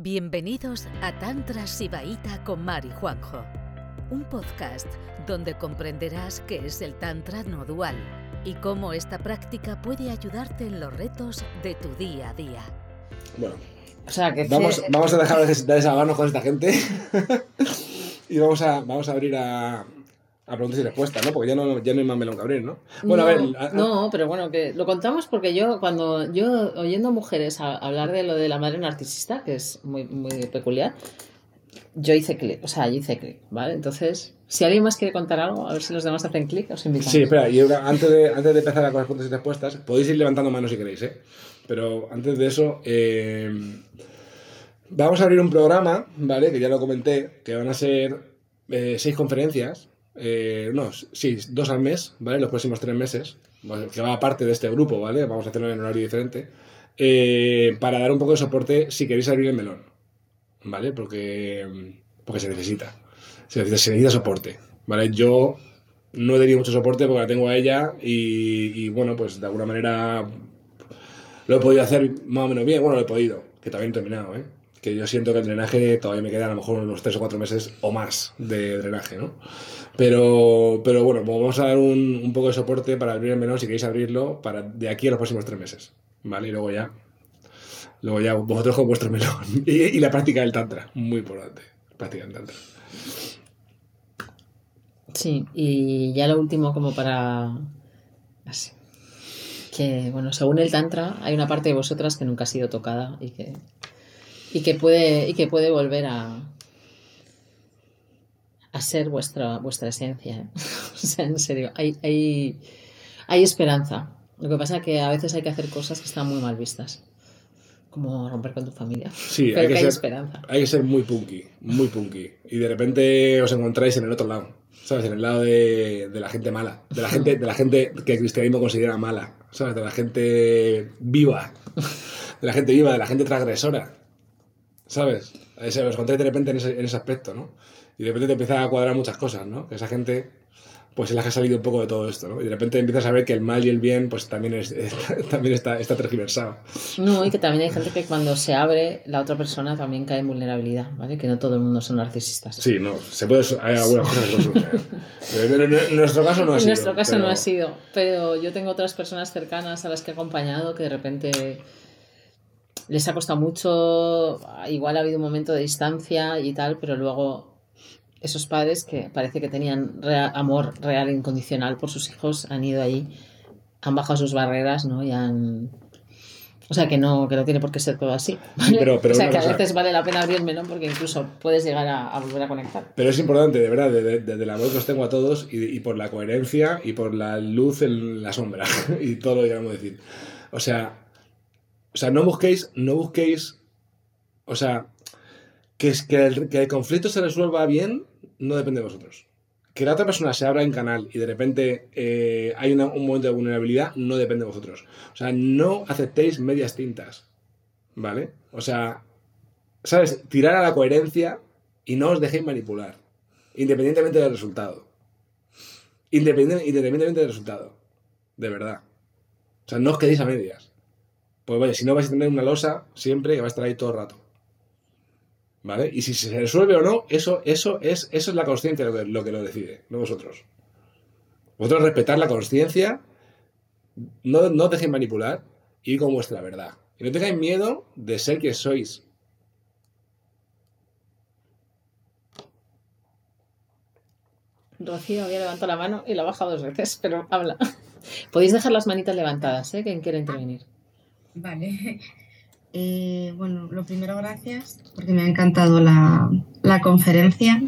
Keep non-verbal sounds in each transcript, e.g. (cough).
Bienvenidos a Tantra Sibaíta con Mari Juanjo, un podcast donde comprenderás qué es el Tantra no dual y cómo esta práctica puede ayudarte en los retos de tu día a día. Bueno, O sea, que vamos, vamos a dejar de de desahogarnos con esta gente (laughs) y vamos a, vamos a abrir a, a preguntas y respuestas, ¿no? Porque ya no, ya no hay más melón que abrir, ¿no? Bueno, no, a ver. a- a- no, pero bueno, que lo contamos porque yo, cuando yo oyendo mujeres a- hablar de lo de la madre narcisista, que es muy, muy peculiar, yo hice clic, o sea, yo hice clic, ¿vale? Entonces, si alguien más quiere contar algo, a ver si los demás hacen clic, os invitamos. Sí, espera, y ahora, antes de, antes de empezar con las preguntas y respuestas, podéis ir levantando manos si queréis, ¿eh? Pero antes de eso, eh, vamos a abrir un programa, ¿vale? Que ya lo comenté, que van a ser eh, seis conferencias, eh, no, sí, dos al mes, ¿vale? Los próximos tres meses, que va aparte de este grupo, ¿vale? Vamos a hacerlo en horario diferente, eh, para dar un poco de soporte si queréis abrir el melón, ¿vale? Porque, porque se necesita, se necesita, se necesita soporte, ¿vale? Yo no he tenido mucho soporte porque la tengo a ella y, y, bueno, pues de alguna manera lo he podido hacer más o menos bien. Bueno, lo he podido, que también he terminado, ¿eh? Que yo siento que el drenaje todavía me queda a lo mejor unos 3 o 4 meses o más de drenaje, ¿no? Pero, pero bueno, pues vamos a dar un, un poco de soporte para abrir el menor si queréis abrirlo para de aquí a los próximos 3 meses, ¿vale? Y luego ya, luego ya vosotros con vuestro melón. (laughs) Y, y la práctica del tantra, muy importante, práctica del tantra. Sí, y ya lo último como para... Así. Que, bueno, según el Tantra, hay una parte de vosotras que nunca ha sido tocada y que, y que, puede, y que puede volver a, a ser vuestra, vuestra esencia. ¿eh? (laughs) o sea, en serio, hay, hay, hay esperanza. Lo que pasa es que a veces hay que hacer cosas que están muy mal vistas. Como romper con tu familia. Sí, (laughs) Pero hay que que hay ser, esperanza. hay que ser muy punky, muy punky. Y de repente os encontráis en el otro lado, ¿sabes? En el lado de, de la gente mala, de la gente, de la gente que el cristianismo considera mala, ¿sabes? De la gente viva, de la gente viva, de la gente transgresora, ¿sabes? Se- Os encontráis de repente en ese, en ese aspecto, ¿no? Y de repente te empieza a cuadrar muchas cosas, ¿no? Que esa gente, pues es la que ha salido un poco de todo esto, ¿no? Y de repente empiezas a ver que el mal y el bien, pues también, es, (laughs) también está, está tergiversado. No, y que también hay gente que cuando se abre, la otra persona también cae en vulnerabilidad, ¿vale? Que no todo el mundo son narcisistas. Sí, no, se puede, hay algunas cosas que no (laughs) en, en nuestro caso no ha en sido. nuestro caso pero- no ha sido, pero yo tengo otras personas cercanas a las que he acompañado que de repente les ha costado mucho, igual ha habido un momento de distancia y tal, pero luego esos padres que parece que tenían amor real e incondicional por sus hijos han ido ahí, han bajado sus barreras, ¿no? Y han... O sea, que no, que no tiene por qué ser todo así. ¿vale? pero- pero o sea, que a veces vale la pena abrir el melón porque incluso puedes llegar a, a volver a conectar. Pero es importante, de verdad, desde de, del amor que os tengo a todos y, y por la coherencia y por la luz en la sombra (laughs) y todo lo que queramos decir. O sea, o sea, no busquéis, no busquéis, o sea, que, es, que, el, que el conflicto se resuelva bien no depende de vosotros. Que la otra persona se abra en canal y de repente eh, hay un momento de vulnerabilidad no depende de vosotros. O sea, no aceptéis medias tintas, ¿vale? O sea, ¿sabes? Tirar a la coherencia y no os dejéis manipular, independientemente del resultado. Independien- independientemente del resultado, de verdad. O sea, no os quedéis a medias. Pues vaya, si no vais a tener una losa siempre que va a estar ahí todo el rato. ¿Vale? Y si se resuelve o no, eso, eso, es, eso es la conciencia lo que, lo decide, no vosotros. Vosotros respetar la conciencia, no, no dejéis manipular y ir con vuestra verdad. Y no tengáis miedo de ser quien sois. Rocío había levantado la mano y la ha bajado dos veces, pero habla. (laughs) Podéis dejar las manitas levantadas, ¿eh? Quien quiera intervenir. Vale. (laughs) Eh, bueno, lo primero, gracias, porque me ha encantado la, la conferencia.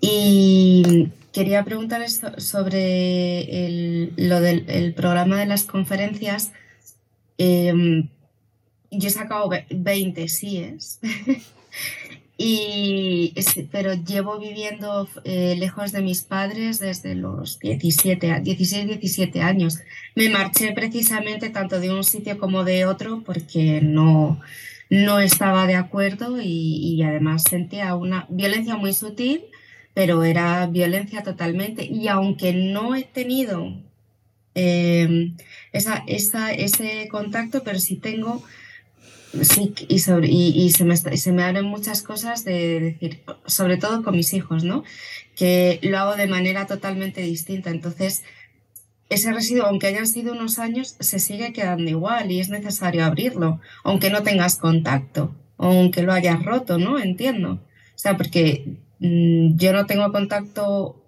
Y quería preguntarles so- sobre el, lo del el programa de las conferencias. Eh, yo he sacado ve- 20 síes. (laughs) Y, pero llevo viviendo eh, lejos de mis padres desde los 17, a- 16, 17 años. Me marché precisamente tanto de un sitio como de otro porque no, no estaba de acuerdo y, y además sentía una violencia muy sutil, pero era violencia totalmente. Y aunque no he tenido eh, esa, esa- ese contacto, pero sí tengo sí, y, sobre, y, se me, y se me abren muchas cosas de decir, sobre todo con mis hijos, ¿no? Que lo hago de manera totalmente distinta. Entonces, ese residuo, aunque hayan sido unos años, se sigue quedando igual y es necesario abrirlo, aunque no tengas contacto, aunque lo hayas roto, ¿no? Entiendo. O sea, porque mm, yo no tengo contacto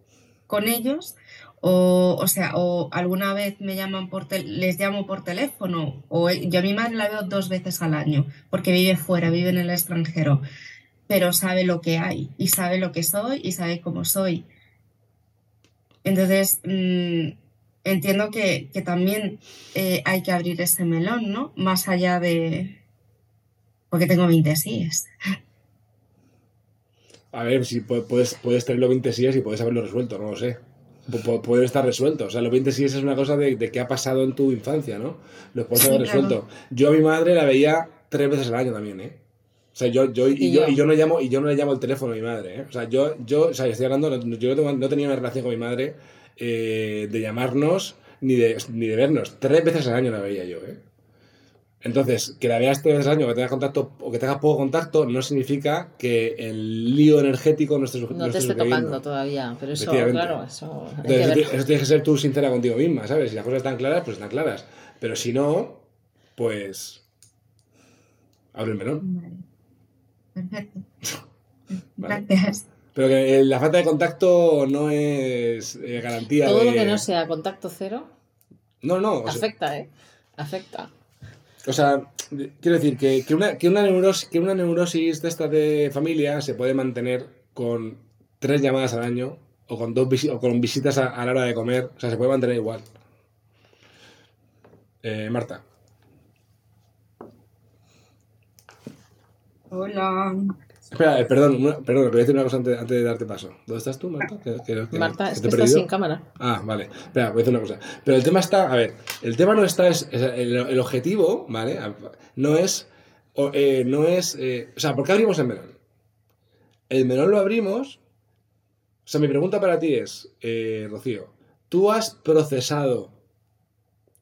con ellos, o, o sea, o alguna vez me llaman por les llamo por teléfono, o yo a mi madre la veo dos veces al año, porque vive fuera, vive en el extranjero, pero sabe lo que hay, y sabe lo que soy, y sabe cómo soy. Entonces, mm, entiendo que, también eh, hay que abrir ese melón, ¿no? Más allá de... porque tengo 20 síes. A ver, si puedes, puedes tenerlo 20 síes y puedes haberlo resuelto, no lo sé puede estar resuelto. O sea, lo 20 sí es una cosa de, de qué ha pasado en tu infancia, ¿no? Lo puedes haber resuelto. Yo a mi madre la veía tres veces al año también, ¿eh? O sea, yo, yo, y, yo, y yo no llamo, y yo no le llamo el teléfono a mi madre, ¿eh? O sea, yo, yo, o sea, estoy hablando, yo no tenía una relación con mi madre eh, de llamarnos ni de, ni de vernos. Tres veces al año la veía yo, ¿eh? Entonces, que la veas tres veces al año, que tengas contacto o que tengas poco contacto, no significa que el lío energético no esté No te esté tocando todavía, pero eso, claro, eso. Entonces, eso, tienes que ser tú sincera contigo misma, ¿sabes? Si las cosas están claras, pues están claras. Pero si no, pues. Abre el melón. Perfecto. (laughs) Gracias. Pero que la falta de contacto no es eh, garantía. Todo lo que no sea contacto cero. No, no. Afecta, ¿eh? Afecta. O sea, quiero decir que, que, una, que, una neurosis, que una neurosis de esta de familia se puede mantener con tres llamadas al año o con, dos o con visitas a, la hora de comer. O sea, se puede mantener igual. Eh, Marta. Hola. Espera, eh, perdón, perdón, voy a decir una cosa antes, de darte paso. ¿Dónde estás tú, Marta? Marta, es que estás sin cámara. Ah, vale. Espera, voy a decir una cosa. Pero el tema está, a ver, el tema no está, es, el, objetivo, ¿vale? No es, eh, no es, eh, o sea, ¿por qué abrimos el melón? El melón lo abrimos, o sea, mi pregunta para ti es, Rocío, ¿tú has procesado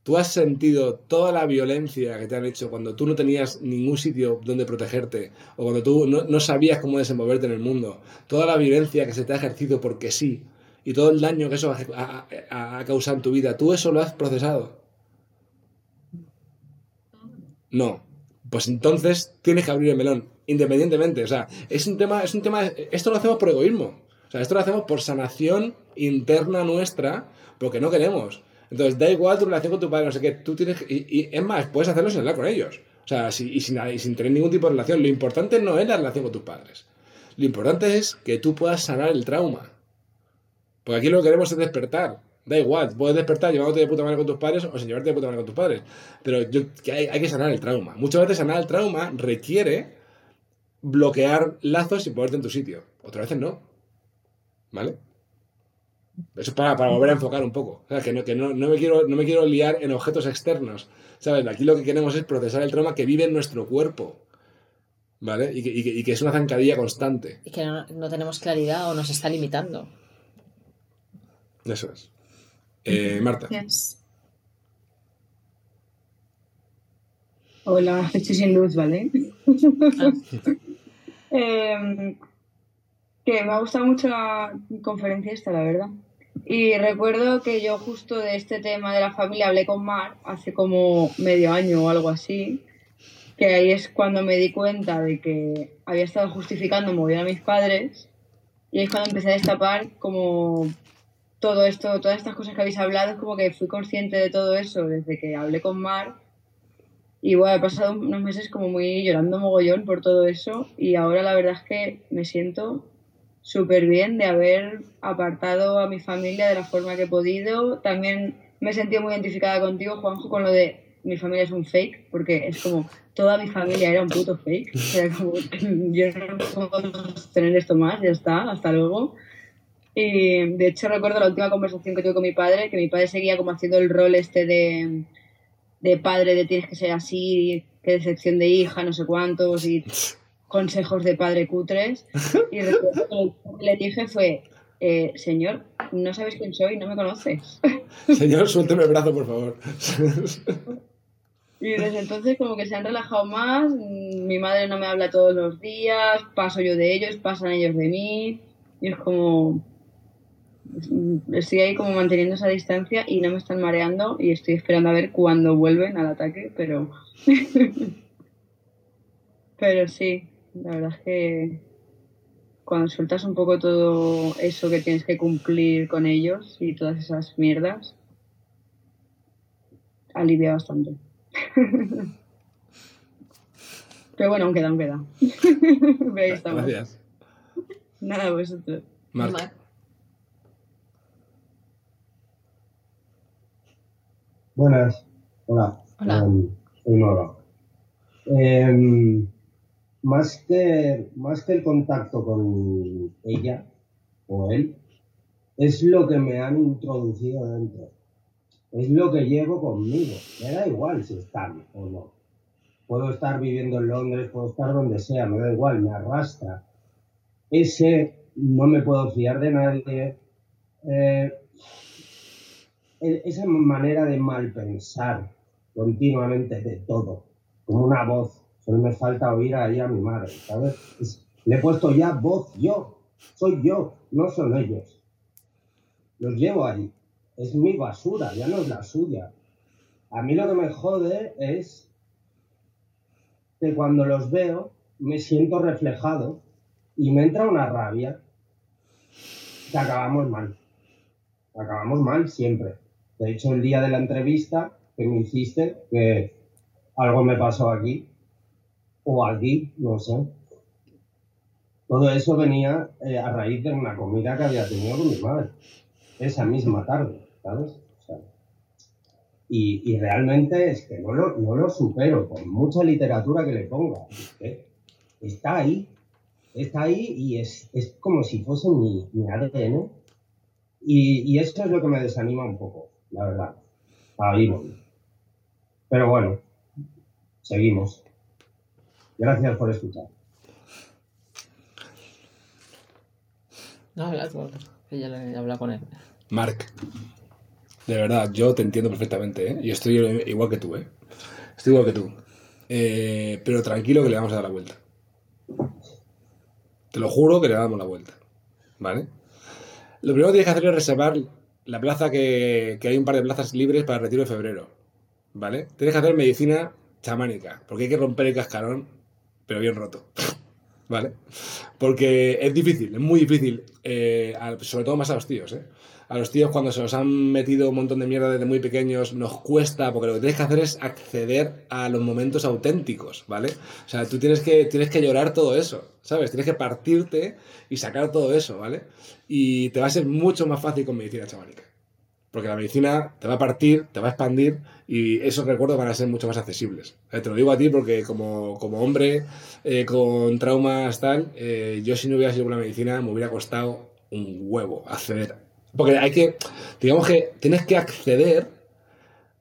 ¿Tú has sentido toda la violencia que te han hecho cuando tú no tenías ningún sitio donde protegerte o cuando tú no, sabías cómo desenvolverte en el mundo? Toda la violencia que se te ha ejercido porque sí y todo el daño que eso ha, causado en tu vida, ¿tú eso lo has procesado? No. Pues entonces tienes que abrir el melón, independientemente. O sea, es un tema, es un tema, esto lo hacemos por egoísmo. O sea, esto lo hacemos por sanación interna nuestra, porque no queremos. Entonces, da igual tu relación con tu padre, no sé qué, tú tienes. Y, y es más, puedes hacerlo sin hablar con ellos. O sea, y, sin, tener ningún tipo de relación. Lo importante no es la relación con tus padres. Lo importante es que tú puedas sanar el trauma. Porque aquí lo que queremos es despertar. Da igual, puedes despertar llevándote de puta madre con tus padres o sin llevarte de puta madre con tus padres. Pero hay, hay, que sanar el trauma. Muchas veces sanar el trauma requiere bloquear lazos y ponerte en tu sitio. Otras veces no. ¿Vale? Eso es para, volver a enfocar un poco. que, no, que no, me quiero, no me quiero liar en objetos externos. ¿Sabes? Aquí lo que queremos es procesar el trauma que vive en nuestro cuerpo. ¿Vale? Y que, y que, es una zancadilla constante. Y que no, tenemos claridad o nos está limitando. Eso es. Eh, Marta. Hola, estoy sin luz, ¿vale? (laughs) Em, que me ha gustado mucho la conferencia esta, la verdad. Y recuerdo que yo justo de este tema de la familia hablé con Mar hace como medio año o algo así, que ahí es cuando me di cuenta de que había estado justificando bien a mis padres y es cuando empecé a destapar como todo esto, todas estas cosas que habéis hablado, es como que fui consciente de todo eso desde que hablé con Mar y bueno, he pasado unos meses como muy llorando mogollón por todo eso y ahora la verdad es que me siento súper bien de haber apartado a mi familia de la forma que he podido. También me he sentido muy identificada contigo, Juanjo, con lo de mi familia es un fake, porque es como toda mi familia era un puto fake. O sea, como (laughs) yo no puedo tener esto más, ya está, hasta luego. Y de hecho recuerdo la última conversación que tuve con mi padre, que mi padre seguía como haciendo el rol este de, de padre, de tienes que ser así, qué decepción de hija, no sé cuántos, y consejos de padre cutres y lo que (laughs) le dije fue, eh, señor, no sabes quién soy, no me conoces. (laughs) Señor, suélteme el brazo, por favor. Y desde entonces como que se han relajado más, mm, mi madre no me habla todos los días, paso yo de ellos, pasan ellos de mí, y es como... mm, Estoy ahí como manteniendo esa distancia y no me están mareando y estoy esperando a ver cuándo vuelven al ataque, pero... (laughs) pero sí, la verdad es que cuando sueltas un poco todo eso que tienes que cumplir con ellos y todas esas mierdas, alivia bastante. (laughs) Pero bueno, aún queda, aún queda. Pero (laughs) ahí estamos. Gracias. Nada, vosotros. Marc. Buenas. Hola. Hola. Em, soy Nora. Em, más, que, más que el contacto con ella o él, es lo que me han introducido dentro. Es lo que llevo conmigo. Me da igual si están o no. Puedo estar viviendo en Londres, puedo estar donde sea, me da igual, me arrastra. Ese no me puedo fiar de nadie. Eh, esa manera de mal pensar continuamente de todo, como una voz. Solo me falta oír ahí a mi madre, ¿sabes? Es- le he puesto ya voz yo. Soy yo, no son ellos. Los llevo ahí. Es mi basura, ya no es la suya. A mí lo que me jode es que cuando los veo me siento reflejado y me entra una rabia que acabamos mal. Acabamos mal siempre. De hecho, el día de la entrevista que me hiciste, que algo me pasó aquí, o aquí, no sé. Todo eso venía eh, a raíz de una comida que había tenido con mi madre, esa misma tarde, ¿sabes? O sea, y, y realmente es que no lo, no lo supero, por mucha literatura que le ponga. Que está ahí, está ahí y es, es como si fuese mi, mi ADN. Y, y esto es lo que me desanima un poco, la verdad. Ahí voy. Pero bueno, seguimos. Gracias por escuchar. No, habla tú, le habla con él. Marc, de verdad, yo te entiendo perfectamente, ¿eh? Y estoy igual que tú, ¿eh? Estoy igual que tú. Eh, pero tranquilo que le vamos a dar la vuelta. Te lo juro que le damos la vuelta. ¿Vale? Lo primero que tienes que hacer es reservar la plaza que, que hay un par de plazas libres para el retiro de febrero. ¿Vale? Tienes que hacer medicina chamánica, porque hay que romper el cascarón, pero bien roto. ¿Vale? Porque es difícil, es muy difícil, eh, sobre todo más a los tíos, ¿eh? A los tíos cuando se nos han metido un montón de mierda desde muy pequeños nos cuesta, porque lo que tienes que hacer es acceder a los momentos auténticos, ¿vale? O sea, tú tienes que, tienes que llorar todo eso, ¿sabes? Tienes que partirte y sacar todo eso, ¿vale? Y te va a ser mucho más fácil con medicina chamánica. Porque la medicina te va a partir, te va a expandir y esos recuerdos van a ser mucho más accesibles. Eh, Te lo digo a ti porque como, como hombre eh, con traumas tal, eh, yo si no hubiera sido por la medicina me hubiera costado un huevo acceder. Porque hay que, digamos que tienes que acceder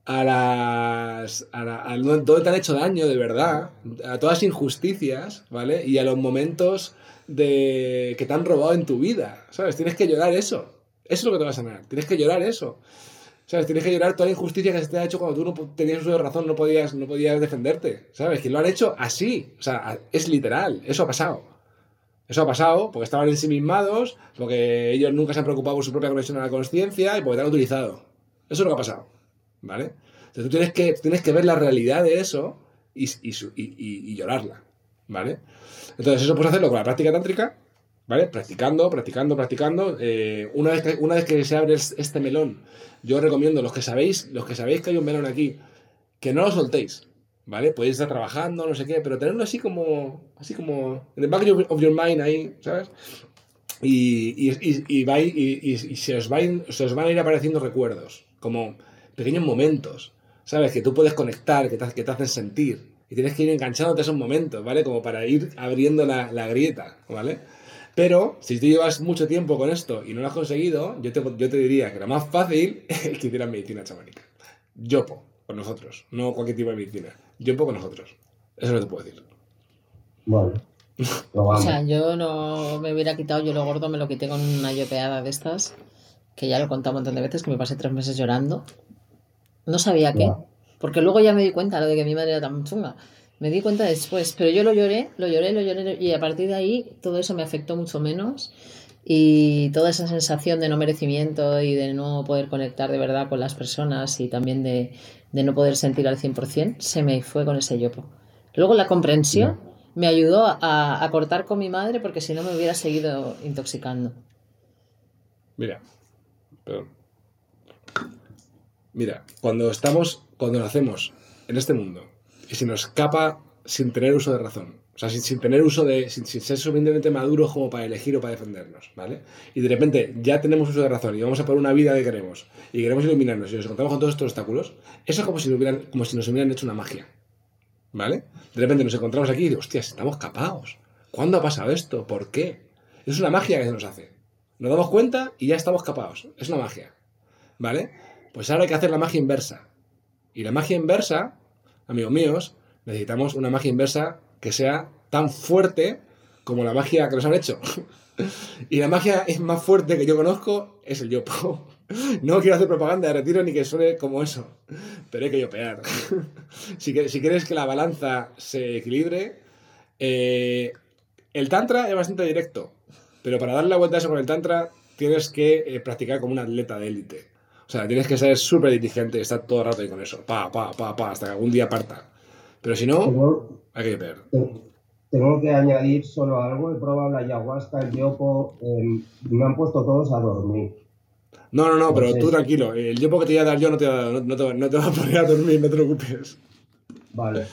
a las. a, la- a donde te han hecho daño de verdad, a todas las injusticias, ¿vale? Y a los momentos de que te han robado en tu vida, ¿sabes? Tienes que llorar eso. Eso es lo que te va a sanar. Tienes que llorar eso. ¿Sabes? Tienes que llorar toda la injusticia que se te ha hecho cuando tú no tenías uso de razón, no podías, no podías defenderte. ¿Sabes? Que lo han hecho así. O sea, es literal. Eso ha pasado. Eso ha pasado porque estaban ensimismados, porque ellos nunca se han preocupado por su propia conexión a la conciencia y porque te han utilizado. Eso es lo que ha pasado. ¿Vale? Entonces tú tienes que, tienes que ver la realidad de eso y, y- y- y llorarla. ¿Vale? Entonces eso puedes hacerlo con la práctica tántrica, ¿vale? Practicando, practicando, practicando. Eh, una, vez que, una vez que se abre es- este melón, yo recomiendo, los que sabéis, los que sabéis que hay un melón aquí, que no lo soltéis, ¿vale? Podéis estar trabajando, no sé qué, pero tenerlo así como, así como, en el back of your mind ahí, ¿sabes? Y, y, y, vais- y- se, os van, se os van a ir apareciendo recuerdos, como pequeños momentos, ¿sabes? Que tú puedes conectar, que te, que te hacen sentir. Y tienes que ir enganchándote a esos momentos, ¿vale? Como para ir abriendo la, la grieta, ¿vale? Pero si tú llevas mucho tiempo con esto y no lo has conseguido, yo te, yo te diría que lo más fácil (laughs) es que hicieras medicina chamánica. Yopo, con nosotros, no cualquier tipo de medicina. Yopo con nosotros. Eso no te puedo decir. Bueno, (laughs) lo O sea, yo no me hubiera quitado yo lo gordo, me lo quité con una yopeada de estas, que ya lo he contado un montón de veces, que me pasé tres meses llorando. No sabía qué, Ya. Porque luego ya me di cuenta lo de que mi madre era tan chunga. Me di cuenta después, pero yo lo lloré, lo lloré, lo lloré y a partir de ahí todo eso me afectó mucho menos y toda esa sensación de no merecimiento y de no poder conectar de verdad con las personas y también de, de no poder sentir al 100% se me fue con ese yopo. Luego la comprensión me ayudó a, a cortar con mi madre porque si no me hubiera seguido intoxicando. Mira, perdón. Mira, cuando estamos, cuando nacemos en este mundo y se nos escapa sin tener uso de razón, o sea, sin, sin tener uso de, sin, sin ser suficientemente maduros como para elegir o para defendernos, ¿vale? Y de repente ya tenemos uso de razón y vamos a por una vida que queremos y queremos iluminarnos y nos encontramos con todos estos obstáculos, eso es como si, nos hubieran, como si nos hubieran hecho una magia, ¿vale? De repente nos encontramos aquí y digo, hostias, estamos capados. ¿Cuándo ha pasado esto? ¿Por qué? Es una magia que se nos hace. Nos damos cuenta y ya estamos capados. Es una magia, ¿vale? Pues ahora hay que hacer la magia inversa. Y la magia inversa, amigos míos, necesitamos una magia inversa que sea tan fuerte como la magia que nos han hecho. (laughs) y la magia es más fuerte que yo conozco es el yopo. (laughs) No quiero hacer propaganda de retiro ni que suene como eso, pero hay que yopear. (laughs) si, si quieres que la balanza se equilibre, eh, el tantra es bastante directo, pero para darle la vuelta a eso con el tantra tienes que eh, practicar como un atleta de élite. O sea, tienes que ser súper diligente y estar todo el rato ahí con eso. Pa, pa, pa, pa, hasta que algún día parta. Pero si no, Tengo, hay que te- tengo que añadir solo algo. He probado la ayahuasca, el yopo. em, me han puesto todos a dormir. No, no, no, pero tú tranquilo. El yopo que te voy a dar yo no te va, no, no te, no te va a poner a dormir, no te preocupes. Vale.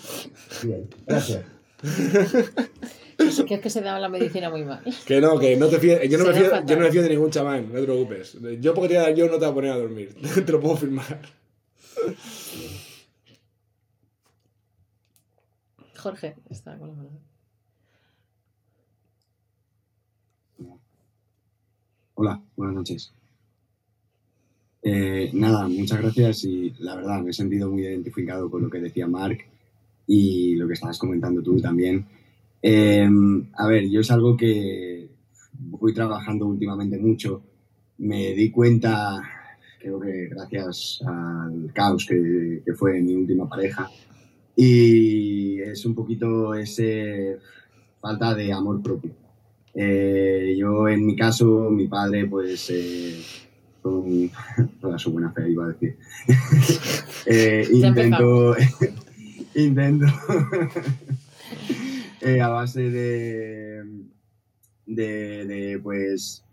Bien, gracias. (laughs) Eso que es que se daba la medicina muy mal. Que no, que no te fíes. Yo no, me fío, fatal. yo no me fío de ningún chamán, no te preocupes. El yopo que te voy a dar yo no te va a poner a dormir. (laughs) te lo puedo firmar. Jorge está con la mano. Hola, buenas noches. Eh, nada, muchas gracias y la verdad me he sentido muy identificado con lo que decía Mark y lo que estabas comentando tú también. Eh, a ver, yo es algo que voy trabajando últimamente mucho. Me di cuenta, creo que gracias al caos que, que fue mi última pareja, y es un poquito ese falta de amor propio. Eh, yo en mi caso, mi padre, pues, eh, con (laughs) toda su buena fe, iba a decir, (laughs) eh, intento, (laughs) intento eh, a base de, de, pues,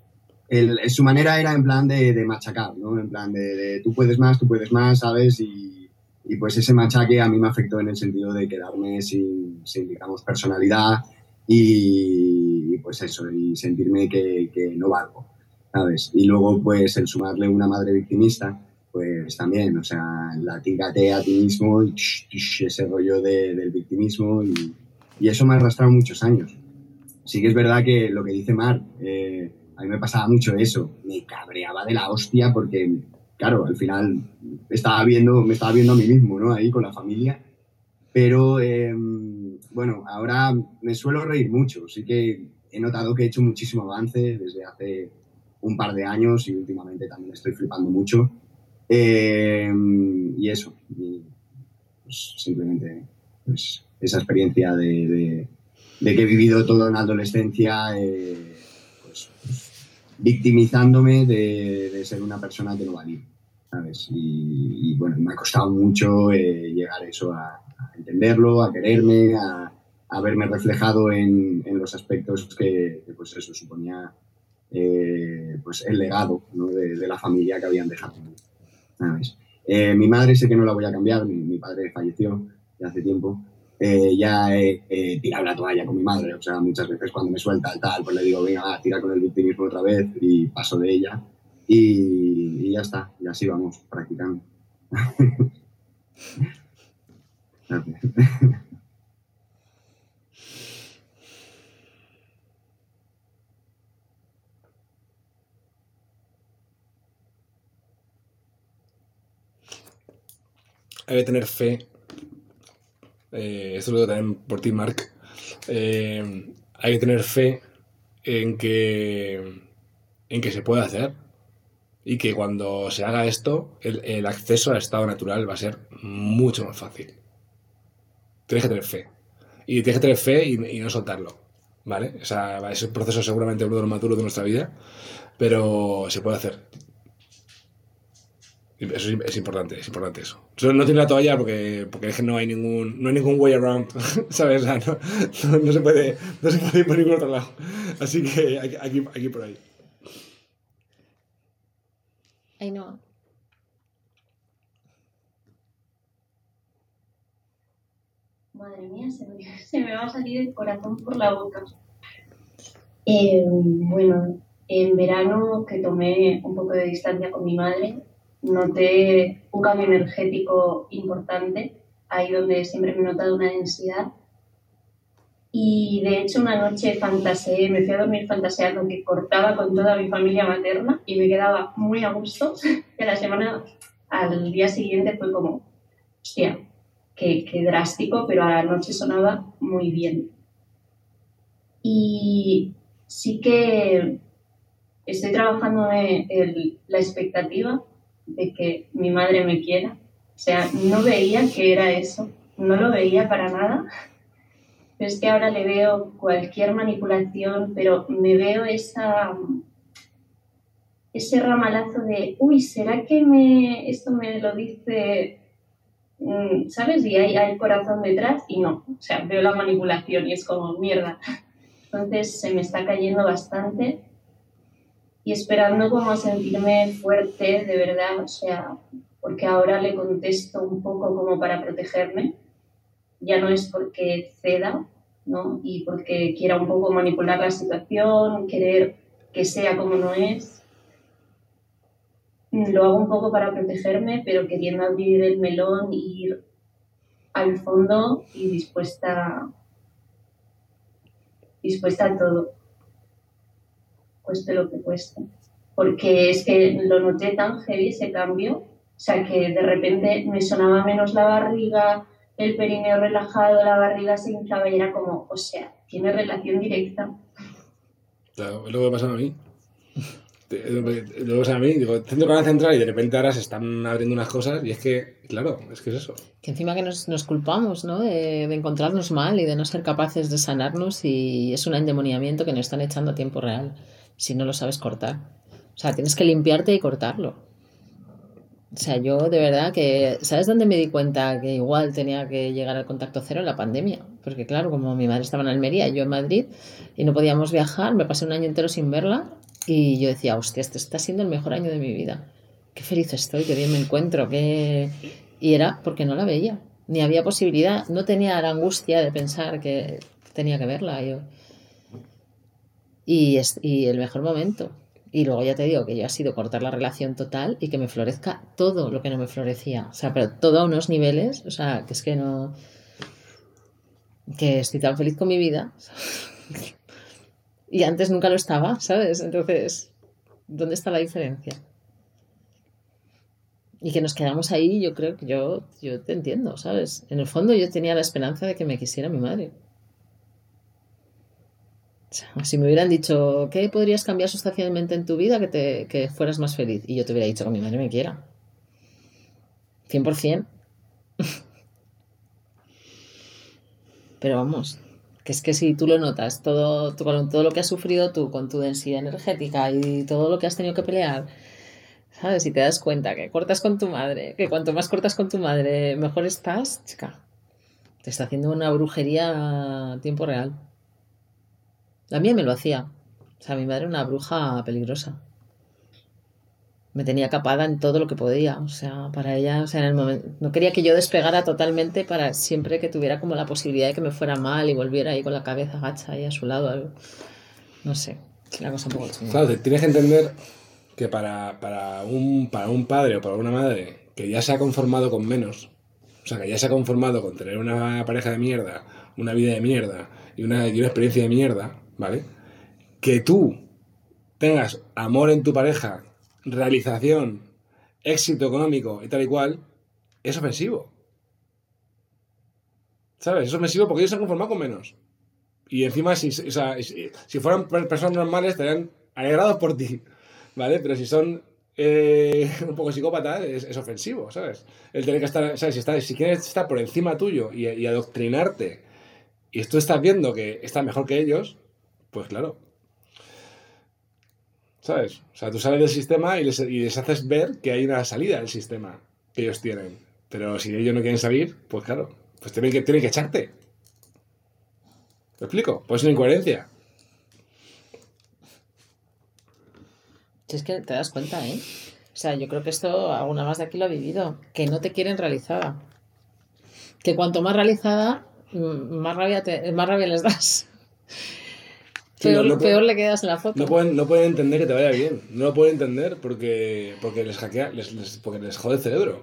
el- su manera era en plan de, de machacar, ¿no? En plan de, de tú puedes más, tú puedes más, ¿sabes? Y, y pues ese machaque a mí me afectó en el sentido de quedarme sin, digamos, personalidad y, pues eso, y sentirme que, que no valgo, ¿sabes? Y luego pues el sumarle una madre victimista, pues también, o sea, la tígate a ti mismo y ese rollo de- del victimismo y, y eso me ha arrastrado muchos años. Sí que es verdad que lo que dice Mar, eh, a mí me pasaba mucho eso, me cabreaba de la hostia porque, claro, al final estaba viendo, me estaba viendo a mí mismo, ¿no? Ahí con la familia. Pero, eh, bueno, ahora me suelo reír mucho, sí que he notado que he hecho muchísimo avance desde hace un par de años y últimamente también estoy flipando mucho. Eh, y eso, y, pues, simplemente pues, esa experiencia de, de- que he vivido toda una adolescencia eh, pues, victimizándome de, ser una persona que no valía, ¿sabes? Y, bueno, me ha costado mucho eh, llegar eso, a, entenderlo, a quererme, a, a verme reflejado en, en los aspectos que, pues eso suponía eh, pues el legado ¿no? de, la familia que habían dejado. ¿sabes? Mi madre sé que no la voy a cambiar, mi, mi padre falleció ya hace tiempo. Eh, ya he, tirado la toalla con mi madre, o sea, muchas veces cuando me suelta el tal, pues le digo, venga, tira con el victimismo otra vez y paso de ella y, y ya está, y así vamos, practicando. (laughs) Hay que tener fe. Eh, esto lo digo también por ti, Mark. Eh, hay que tener fe en que, en que se puede hacer. Y que cuando se haga esto, el, el acceso al estado natural va a ser mucho más fácil. Tienes que tener fe. Y tienes que tener fe y, y no soltarlo. ¿Vale? O sea, es un proceso seguramente uno de los más de nuestra vida, pero se puede hacer. Eso es, es importante, es importante eso. Solo no tiene la toalla porque, porque es que no hay ningún, no hay ningún way around, (laughs) ¿sabes? O sea, no, no- no se puede, no se puede ir por ningún otro lado. Así que aquí, aquí, aquí por ahí. Ainhoa. Madre mía, se me, (laughs) se me va a salir el corazón por la boca. Eh, bueno, en verano que tomé un poco de distancia con mi madre, noté un cambio energético importante, ahí donde siempre me he notado una densidad. Y de hecho una noche fantaseé, me fui a dormir fantaseando que cortaba con toda mi familia materna y me quedaba muy a gusto. (laughs) Y la semana, al día siguiente fue como, hostia, qué, drástico, pero a la noche sonaba muy bien. Y sí que estoy trabajando en la expectativa de que mi madre me quiera. O sea, no veía que era eso, no lo veía para nada. Pero es que ahora le veo cualquier manipulación, pero me veo esa, ese ramalazo de, uy, ¿será que me, esto me lo dice mm, ¿sabes? Y hay, hay corazón detrás y no. O sea, veo la manipulación y es como mierda. Entonces se me está cayendo bastante y esperando como sentirme fuerte, de verdad, o sea, porque ahora le contesto un poco como para protegerme. Ya no es porque ceda, ¿no? Y porque quiera un poco manipular la situación, querer que sea como no es. Lo hago un poco para protegerme, pero queriendo abrir el melón ir al fondo y dispuesta, dispuesta a todo, cueste lo que cueste. Porque es que lo noté tan heavy ese cambio, o sea que de repente me sonaba menos la barriga, el perineo relajado, la barriga se hinchaba y era como, o sea, tiene relación directa. Claro, es lo que me pasa a mí. Que me pasa a mí, digo, centro canal central y de repente ahora se están abriendo unas cosas y es que, claro, es que es eso. Que encima que nos, nos culpamos, ¿no? De, de encontrarnos mal y de no ser capaces de sanarnos y es un endemoniamiento que nos están echando a tiempo real si no lo sabes cortar. O sea, tienes que limpiarte y cortarlo. O sea, yo de verdad que, ¿sabes dónde me di cuenta que igual tenía que llegar al contacto cero en la pandemia? Porque claro, como mi madre estaba en Almería y yo en Madrid y no podíamos viajar, me pasé un año entero sin verla y yo decía, hostia, este está siendo el mejor año de mi vida. Qué feliz estoy, qué bien me encuentro, qué... Y era porque no la veía, ni había posibilidad, no tenía la angustia de pensar que tenía que verla. Yo. Y, es, y el mejor momento. Y luego ya te digo que ya ha sido cortar la relación total y que me florezca todo lo que no me florecía. O sea, pero todo a unos niveles, o sea, que es que no... Que estoy tan feliz con mi vida. (laughs) Y antes nunca lo estaba, ¿sabes? Entonces, ¿dónde está la diferencia? Y que nos quedamos ahí, yo creo que yo, yo te entiendo, ¿sabes? En el fondo yo tenía la esperanza de que me quisiera mi madre. Si me hubieran dicho, ¿qué podrías cambiar sustancialmente en tu vida que, te, que fueras más feliz? Y yo te hubiera dicho que mi madre me quiera. 100%. (laughs) Pero vamos, que es que si tú lo notas, todo, con todo lo que has sufrido tú, con tu densidad energética y todo lo que has tenido que pelear, ¿sabes? Y te das cuenta que cortas con tu madre, que cuanto más cortas con tu madre, mejor estás, chica. Te está haciendo una brujería a tiempo real. La mía me lo hacía. O sea, mi madre era una bruja peligrosa. Me tenía capada en todo lo que podía. O sea, para ella, o sea, en el momento. No quería que yo despegara totalmente para siempre que tuviera como la posibilidad de que me fuera mal y volviera ahí con la cabeza gacha ahí a su lado. algo. No sé. Una cosa un poco chunga. Claro, tienes que entender que para, un, para un padre o para una madre que ya se ha conformado con menos, o sea, que ya se ha conformado con tener una pareja de mierda, una vida de mierda y una experiencia de mierda, ¿vale? Que tú tengas amor en tu pareja, realización, éxito económico y tal y cual, es ofensivo. ¿Sabes? Es ofensivo porque ellos se han conformado con menos. Y encima, si, fueran per- personas normales, estarían alegrados por ti. ¿Vale? Pero si son eh, (laughs) un poco psicópata es, es ofensivo, ¿sabes? El tener que estar, ¿sabes? Si, está- si quieres estar por encima tuyo y, y adoctrinarte y tú estás viendo que está mejor que ellos, pues claro. ¿Sabes? O sea, tú sales del sistema y les, y les haces ver que hay una salida del sistema que ellos tienen. Pero si ellos no quieren salir, pues claro, pues tienen que, tienen que echarte. ¿Me explico? Pues es una incoherencia. Si es que te das cuenta, ¿eh? O sea, yo creo que esto alguna más de aquí lo ha vivido. Que no te quieren realizada. Que cuanto más realizada, más rabia, te- más rabia les das. Peor, no- no puedo- peor le quedas en la foto. No pueden, no pueden entender que te vaya bien. No lo pueden entender porque, porque les hackea, les, les- porque les jode el cerebro.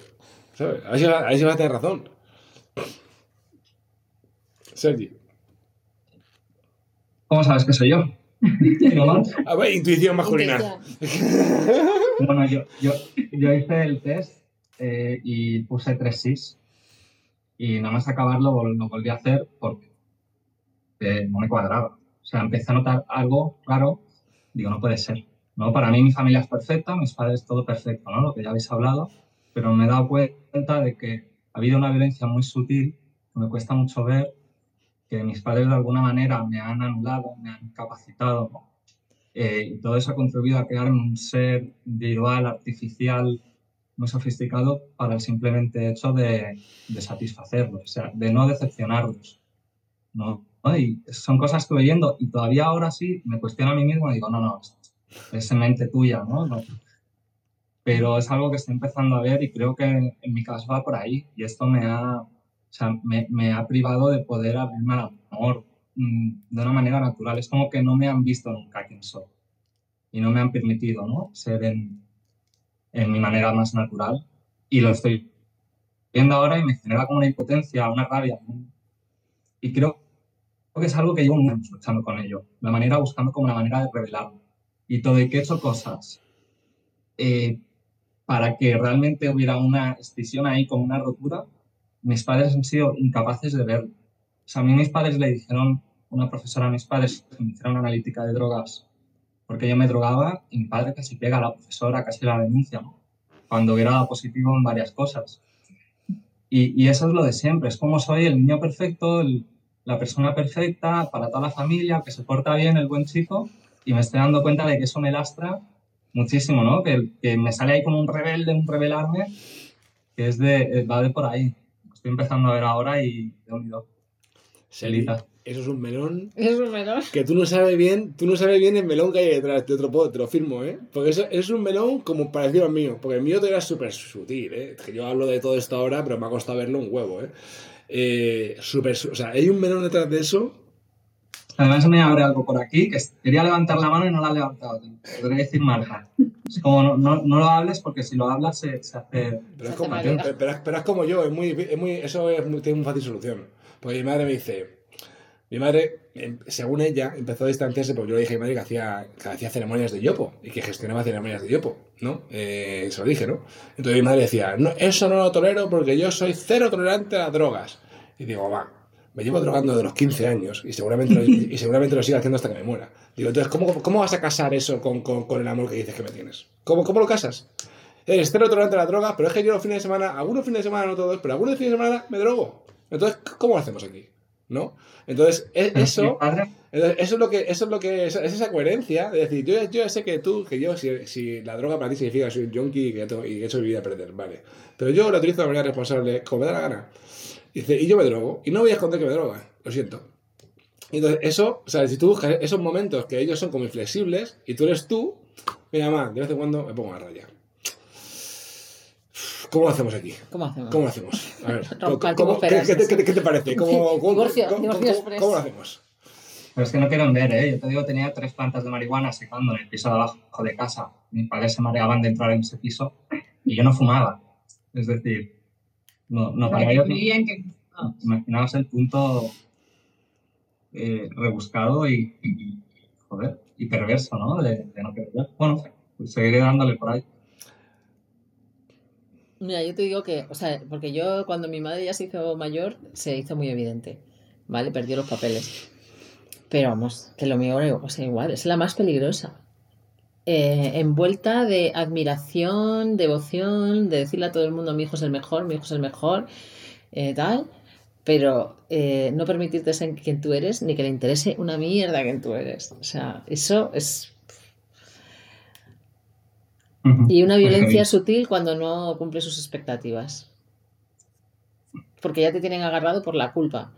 ¿Sabes? A ver si va a, ver si va a tener razón. Sergi. ¿Cómo sabes que soy yo? (laughs) ¿No más? A ver, intuición masculina. Bueno, (laughs) yo, yo, yo hice el test eh, y puse tres sís. Y nada más acabarlo lo volví a hacer porque eh, no me cuadraba. O sea, empecé a notar algo raro. Digo, no puede ser. ¿no? Para mí mi familia es perfecta, mis padres todo perfecto, ¿no? Lo que ya habéis hablado. Pero me he dado cuenta de que ha habido una violencia muy sutil que me cuesta mucho ver que mis padres de alguna manera me han anulado, me han capacitado, ¿no? Eh, y todo eso ha contribuido a crearme un ser individual, artificial, muy sofisticado para el simplemente hecho de, de satisfacerlos, o sea, de no decepcionarlos. ¿no? Son cosas que voy viendo y todavía ahora sí me cuestiono a mí mismo y digo, no, no, es en mente tuya, ¿no? No. Pero es algo que estoy empezando a ver y creo que en mi caso va por ahí y esto me ha, o sea, me, me ha privado de poder abrirme al amor mm, de una manera natural. Es como que no me han visto nunca quién soy y no me han permitido ¿no? ser en, en mi manera más natural. Y lo estoy viendo ahora y me genera como una impotencia, una rabia. Y creo que es algo que llevo mucho luchando con ello. La manera, buscando como la manera de revelarlo. Y todo y que he hecho cosas eh, para que realmente hubiera una escisión ahí, como una rotura, mis padres han sido incapaces de verlo. O sea, a mí mis padres le dijeron, una profesora a mis padres, que me hicieron analítica de drogas, porque yo me drogaba y mi padre casi pega a la profesora, casi la denuncia, ¿no? cuando dado positivo en varias cosas. Y, y, eso es lo de siempre, es como soy el niño perfecto, el, la persona perfecta para toda la familia, que se porta bien, el buen chico, y me estoy dando cuenta de que eso me lastra muchísimo, ¿no? Que, que me sale ahí como un rebelde, un rebelarme, que es de, va de por ahí. Estoy empezando a ver ahora y de unido. Selita. Eso es un melón. Es un melón. Que tú no sabes bien, tú no sabes bien el melón que hay detrás de otro te lo firmo, ¿eh? Porque eso es un melón como parecido al mío. Porque el mío todavía es súper sutil, ¿eh? Que yo hablo de todo esto ahora, pero me ha costado verlo un huevo, ¿eh? Eh super, o sea, hay un melón detrás de eso. Además me abre algo por aquí, que quería levantar la mano y no la he levantado. Podría decir marca. Es como no, no, no, lo hables porque si lo hablas se, se hace... Pero es, como, pero, pero, pero es como yo, es muy, es muy, eso es muy, tiene muy fácil solución. Porque mi madre me dice, mi madre, em, según ella, empezó a distanciarse porque yo le dije a mi madre que hacía, que hacía ceremonias de yopo y que gestionaba ceremonias de yopo, ¿no? Eh, se lo dije, ¿no? Entonces mi madre decía, no, eso no lo tolero porque yo soy cero tolerante a las drogas. Y digo, va, me llevo drogando de los 15 años y seguramente lo, y seguramente lo sigo haciendo hasta que me muera. Digo, entonces, ¿cómo, cómo vas a casar eso con, con, el amor que dices que me tienes? ¿Cómo, cómo lo casas? Eres cero tolerante a la droga, pero es que yo los fines de semana, algunos fines de semana, no todos, pero algunos fines de semana me drogo. Entonces, ¿cómo lo hacemos aquí? ¿No? Entonces, es, eso, entonces, eso es lo que, eso es lo que, es, es esa coherencia de decir, yo, yo sé que tú, que yo, si, si la droga para ti significa que soy un junkie y que, tengo, y que he hecho mi vida a perder, vale. Pero yo la utilizo de manera responsable, como me da la gana. Y dice, y yo me drogo, y no voy a esconder que me droga, lo siento. Entonces, eso, o sea, si tú buscas esos momentos que ellos son como inflexibles y tú eres tú, mira, más, de vez en cuando me pongo a raya. ¿Cómo lo hacemos aquí? ¿Cómo hacemos? ¿Cómo lo hacemos? A ver, (laughs) ¿cómo, ¿cómo, ¿qué, qué, qué, ¿qué, te parece? ¿Cómo, (laughs) cómo, divorcio, cómo, divorcio cómo, ¿Cómo lo hacemos? Pero es que no quieren ver, ¿eh? Yo te digo, tenía tres plantas de marihuana secando en el piso de abajo de casa. Mis padres se mareaban de entrar en ese piso y yo no fumaba. Es decir, no, no para ellos... Que... No, imaginaos el punto eh, rebuscado y, y, joder, y perverso, ¿no? De, de no querer ver. Bueno, pues seguiré dándole por ahí. Mira, yo te digo que, o sea, porque yo cuando mi madre ya se hizo mayor, se hizo muy evidente, ¿vale? Perdió los papeles. Pero vamos, que lo mío o sea, igual, es la más peligrosa. eh, envuelta de admiración, devoción, de decirle a todo el mundo mi hijo es el mejor, mi hijo es el mejor, eh, tal, pero eh, no permitirte ser quien tú eres ni que le interese una mierda quien tú eres. O sea, eso es... Y una violencia sutil cuando no cumple sus expectativas. Porque ya te tienen agarrado por la culpa.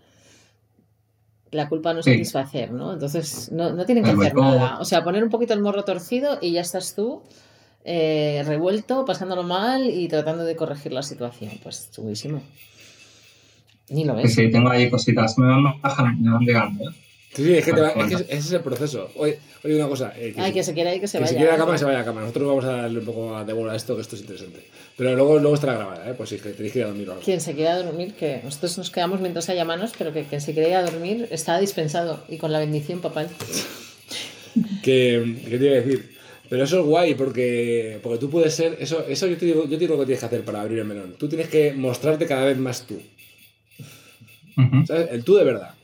La culpa no Sí. satisfacer, ¿no? Entonces no, no tienen que El hacer boicot. nada. O sea, poner un poquito el morro torcido y ya estás tú eh, revuelto, pasándolo mal y tratando de corregir la situación. Pues chulísimo. Ni lo ves. sí, tengo ahí cositas. Me van bajando, me van llegando. ¿eh? Sí, sí, es que, te va- es que ese es el proceso. Oye, oye una cosa. eh, que Ay, si- que se quiera ir, que se que vaya. si quiere a la cama, que se vaya a la cama. Nosotros vamos a darle un poco de bola a esto, que esto es interesante. Pero luego, luego estará grabada, ¿eh? Pues sí, que tenéis que ir a dormir o algo. Quien se quiera dormir, que nosotros nos quedamos mientras haya manos, pero que quien se quiera ir a dormir está dispensado y con la bendición papal. (laughs) Que, que te iba a decir. Pero eso es guay porque, porque tú puedes ser. Eso, eso yo, te digo, yo te digo lo que tienes que hacer para abrir el melón. Tú tienes que mostrarte cada vez más tú. ¿Sabes? El tú de verdad.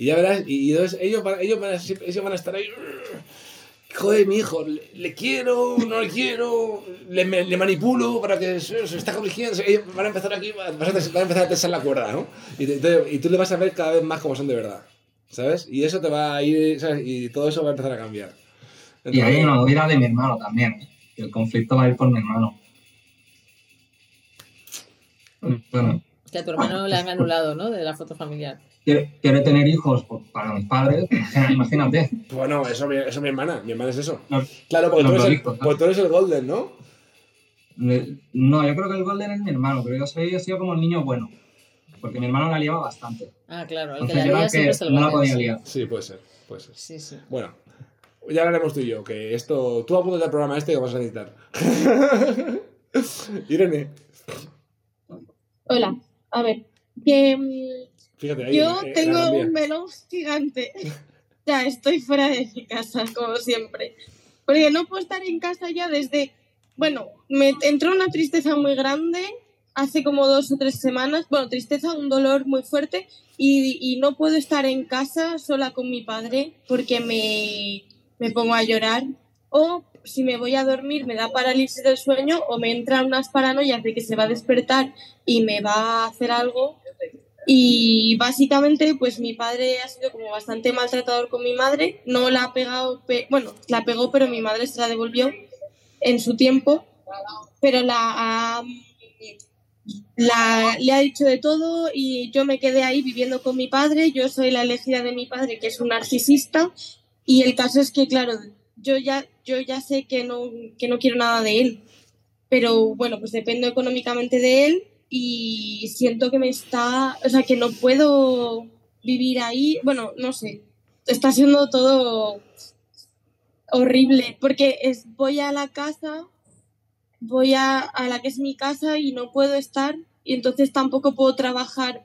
Y ya verás, y, entonces ellos van, ellos, van a, siempre- ellos van a estar ahí. Joder, mi hijo, le, le quiero, no le quiero, le, me- le manipulo para que se, se está corrigiendo. Ellos van a empezar aquí, van a, van a empezar a tensar la cuerda, ¿no? Y, te- te- y tú le vas a ver cada vez más como son de verdad, ¿sabes? Y eso te va a ir, ¿sabes? Y todo eso va a empezar a cambiar. Y hay Entonces- una movida de mi hermano también. Que el conflicto va a ir por mi hermano. Bueno, Que a tu hermano le han anulado, ¿no? De la foto familiar. Quiere, quiere tener hijos para mis padres. (laughs) Imagínate. Bueno, eso, eso mi hermana, mi hermana es eso. No, Claro, porque tú, eres el, tú eres el golden, ¿no? No, yo creo que el Golden es mi hermano, pero yo soy, he sido como el niño bueno. Porque mi hermano la liaba bastante. Ah, claro, el que Entonces la el siempre que es el no la Golden, podía sí. liar. Sí, puede ser, puede ser. Sí, sí. Bueno, ya hablaremos tú y yo, que esto. Tú apúntate al programa este que vamos a necesitar. (laughs) Irene, Hola, a ver, que mm, fíjate ahí. yo la tengo un melón gigante. (laughs) ya estoy fuera de mi casa, como siempre. Porque no puedo estar en casa ya desde. Bueno, me entró una tristeza muy grande hace como dos o tres semanas. Bueno, tristeza, un dolor muy fuerte. Y, y no puedo estar en casa sola con mi padre porque me, me pongo a llorar. O si me voy a dormir me da parálisis del sueño o me entran unas paranoias de que se va a despertar y me va a hacer algo. Y básicamente, pues mi padre ha sido como bastante maltratador con mi madre. No la ha pegado, pe- bueno, la pegó, pero mi madre se la devolvió en su tiempo. Pero la la, le ha dicho de todo y yo me quedé ahí viviendo con mi padre. Yo soy la elegida de mi padre, que es un narcisista. Y el caso es que, claro, yo ya, yo ya sé que no, que no quiero nada de él. Pero bueno, pues dependo económicamente de él y siento que me está, o sea, que no puedo vivir ahí. Bueno, no sé, está siendo todo horrible porque es, voy a la casa, voy a, a la que es mi casa y no puedo estar y entonces tampoco puedo trabajar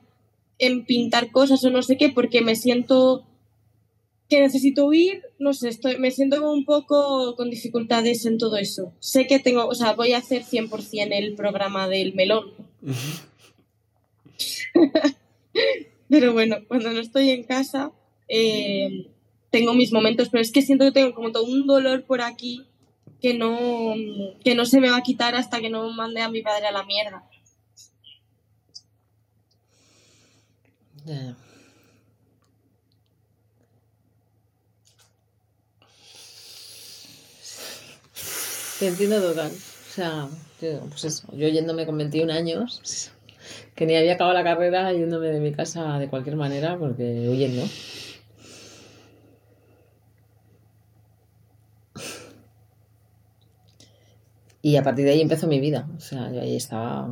en pintar cosas o no sé qué porque me siento que necesito huir, no sé, estoy, me siento un poco con dificultades en todo eso. Sé que tengo, o sea, voy a hacer 100% el programa del melón. (laughs) Pero bueno, cuando no estoy en casa, eh, tengo mis momentos, pero es que siento que tengo como todo un dolor por aquí que no, que no se me va a quitar hasta que no mande a mi padre a la mierda. Ya. Te entiendo total. O sea, pues eso, yo yéndome con 21 años, que ni había acabado la carrera, yéndome de mi casa de cualquier manera, porque huyendo. Y a partir de ahí empezó mi vida. O sea, yo ahí estaba.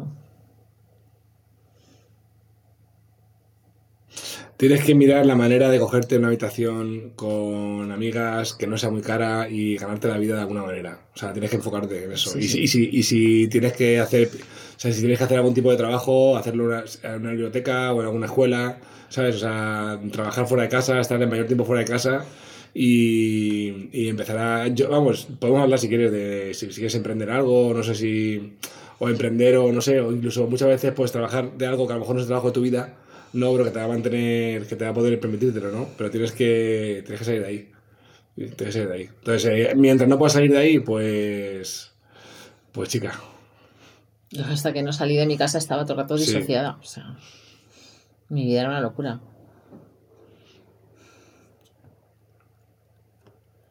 Tienes que mirar la manera de cogerte una habitación con amigas que no sea muy cara y ganarte la vida de alguna manera. O sea, tienes que enfocarte en eso. Sí, y, sí. si, y, si, y si tienes que hacer, o sea, si tienes que hacer algún tipo de trabajo, hacerlo en una, en una biblioteca o en alguna escuela, ¿sabes? O sea, trabajar fuera de casa, estar el mayor tiempo fuera de casa y, y empezar a... Yo, vamos, podemos hablar si quieres de si, si quieres emprender algo, no sé si... O emprender o no sé, o incluso muchas veces puedes trabajar de algo que a lo mejor no es el trabajo de tu vida, no, pero que te va a mantener, que te va a poder permitírtelo, ¿no? Pero tienes que, tienes que salir de ahí. Tienes que salir de ahí. Entonces, eh, mientras no puedas salir de ahí, pues. Pues chica. Yo hasta que no salí de mi casa estaba todo el rato Sí. disociada. O sea, mi vida era una locura.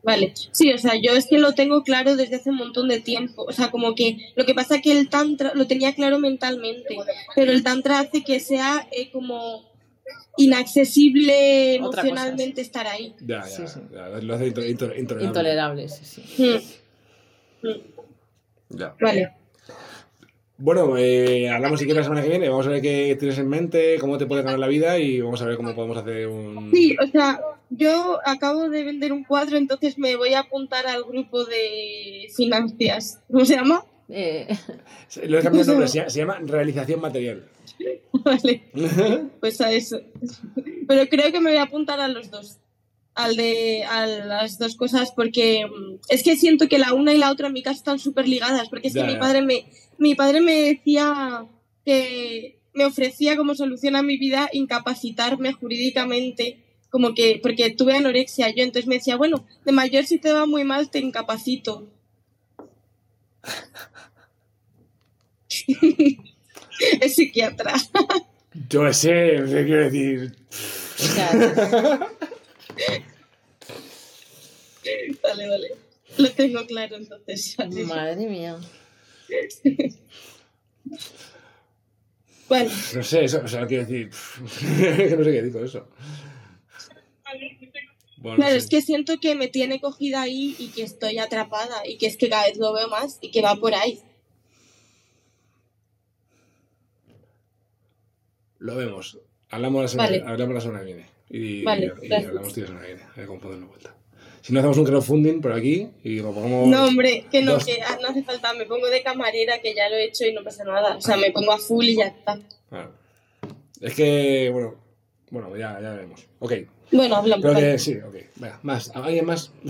Vale, sí, o sea, yo es que lo tengo claro desde hace un montón de tiempo. O sea, como que lo que pasa es que el tantra lo tenía claro mentalmente, pero el tantra hace que sea eh, como inaccesible Otra emocionalmente estar ahí. Ya, ya. Sí, sí. ya, lo hace into- into- intolerable. Intolerable, sí, sí. Mm, mm, Ya. Vale. Bueno, eh, hablamos si quieres la semana que viene. Vamos a ver qué tienes en mente, cómo te puede ganar la vida y vamos a ver cómo podemos hacer un. Sí, o sea, yo acabo de vender un cuadro, entonces me voy a apuntar al grupo de financias. ¿Cómo se llama? Eh, (laughs) Lo he cambiado nombre, se llama realización material. (laughs) Vale, (laughs) pues a eso. Pero creo que me voy a apuntar a los dos. Al de a las dos cosas porque mm, es que siento que la una y la otra en mi casa están súper ligadas porque es que mi padre me mi padre me decía que me ofrecía como solución a mi vida incapacitarme jurídicamente como que porque tuve anorexia. Yo entonces me decía bueno de mayor si te va muy mal te incapacito (laughs) es psiquiatra. Yo sé, ¿qué quiero decir? Vale, vale. Lo tengo claro entonces. Madre mía. Bueno, No sé, eso, o sea, quiero decir. que (laughs) no sé qué con eso. Bueno, claro, es que siento que me tiene cogida ahí y que estoy atrapada y que es que cada vez lo veo más y que va por ahí. Lo vemos. Hablamos la semana, Vale. hablamos la semana que viene. Y, Vale, y gracias. hablamos tío, la semana que viene. A ver cómo podemos darle vuelta. Si no hacemos un crowdfunding por aquí y lo pongamos. No, hombre, que no, dos- que ah, no hace falta. Me pongo de camarera, que ya lo he hecho y no pasa nada. O sea, me pongo a full y ya está. Claro. Es que, bueno. Bueno, ya, ya veremos. Ok. Bueno, hablamos. Creo que sí, ok. Venga, más. ¿Alguien más? (laughs)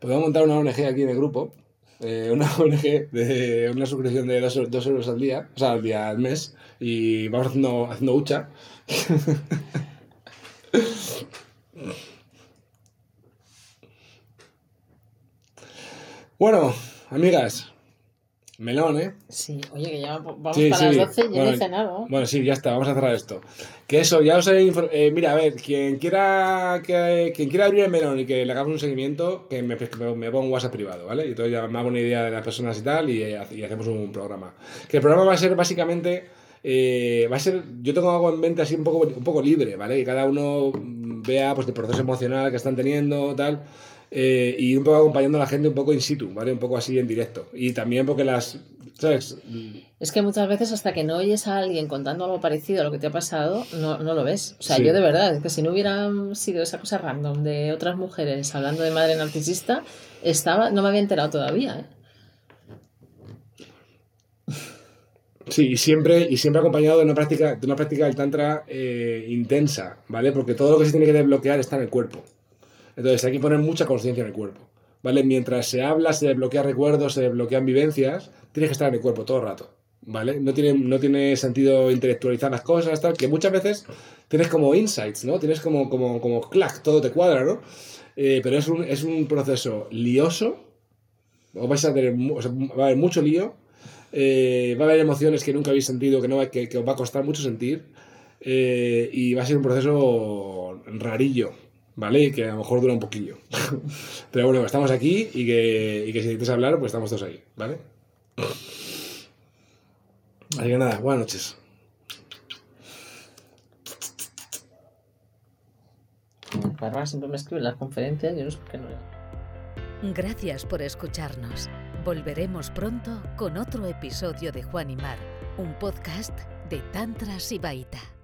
Podemos montar una ONG aquí en el grupo. Eh, una (laughs) ONG de una suscripción de dos, euros al día, o sea, al día, al mes, y vamos haciendo, haciendo hucha. (laughs) bueno, amigas, melón, ¿eh? Sí, oye, que ya vamos Sí, para sí. las 12 y yo Bueno, no he cenado. Bueno, sí, ya está, vamos a cerrar esto. Que eso, ya os he eh, Mira, a ver, quien quiera que, quien quiera abrir el melón y que le hagamos un seguimiento, que me, que me, me ponga un WhatsApp privado, ¿vale? Y entonces ya me hago una idea de las personas y tal, y, eh, y hacemos un programa. Que el programa va a ser básicamente. eh, va a ser. Yo tengo algo en mente así un poco, un poco libre, ¿vale? Que cada uno mm, vea pues el proceso emocional que están teniendo, tal. Eh, y un poco acompañando a la gente un poco in situ, ¿vale? Un poco así en directo. Y también porque las. ¿Sabes? Es que muchas veces hasta que no oyes a alguien contando algo parecido a lo que te ha pasado, no, no lo ves. O sea, Sí. yo de verdad, es que si no hubiera sido esa cosa random de otras mujeres hablando de madre narcisista, estaba, no me había enterado todavía. ¿eh? Sí, y siempre, y siempre acompañado de una práctica, de una práctica del tantra eh, intensa, ¿vale? Porque todo lo que se tiene que desbloquear está en el cuerpo. Entonces hay que poner mucha conciencia en el cuerpo, ¿vale? Mientras se habla, se desbloquean recuerdos, se desbloquean vivencias, tienes que estar en el cuerpo todo el rato, ¿vale? No tiene, no tiene sentido intelectualizar las cosas, tal, que muchas veces tienes como insights, ¿no? Tienes como, como, como clac, todo te cuadra, ¿no? Eh, pero es un, es un proceso lioso, os vais a tener, va a haber mucho lío, eh, va a haber emociones que nunca habéis sentido, que, no, que, que os va a costar mucho sentir. eh, y va a ser un proceso rarillo, ¿vale? Y que a lo mejor dura un poquillo. (laughs) Pero bueno, estamos aquí y que, y que si necesitas hablar, pues estamos todos ahí, ¿vale? Así que nada, buenas noches. Bárbara siempre me escribe en las conferencias, yo no sé por qué no. Gracias por escucharnos. Volveremos pronto con otro episodio de Juan y Mar, un podcast de Tantra Sibaita.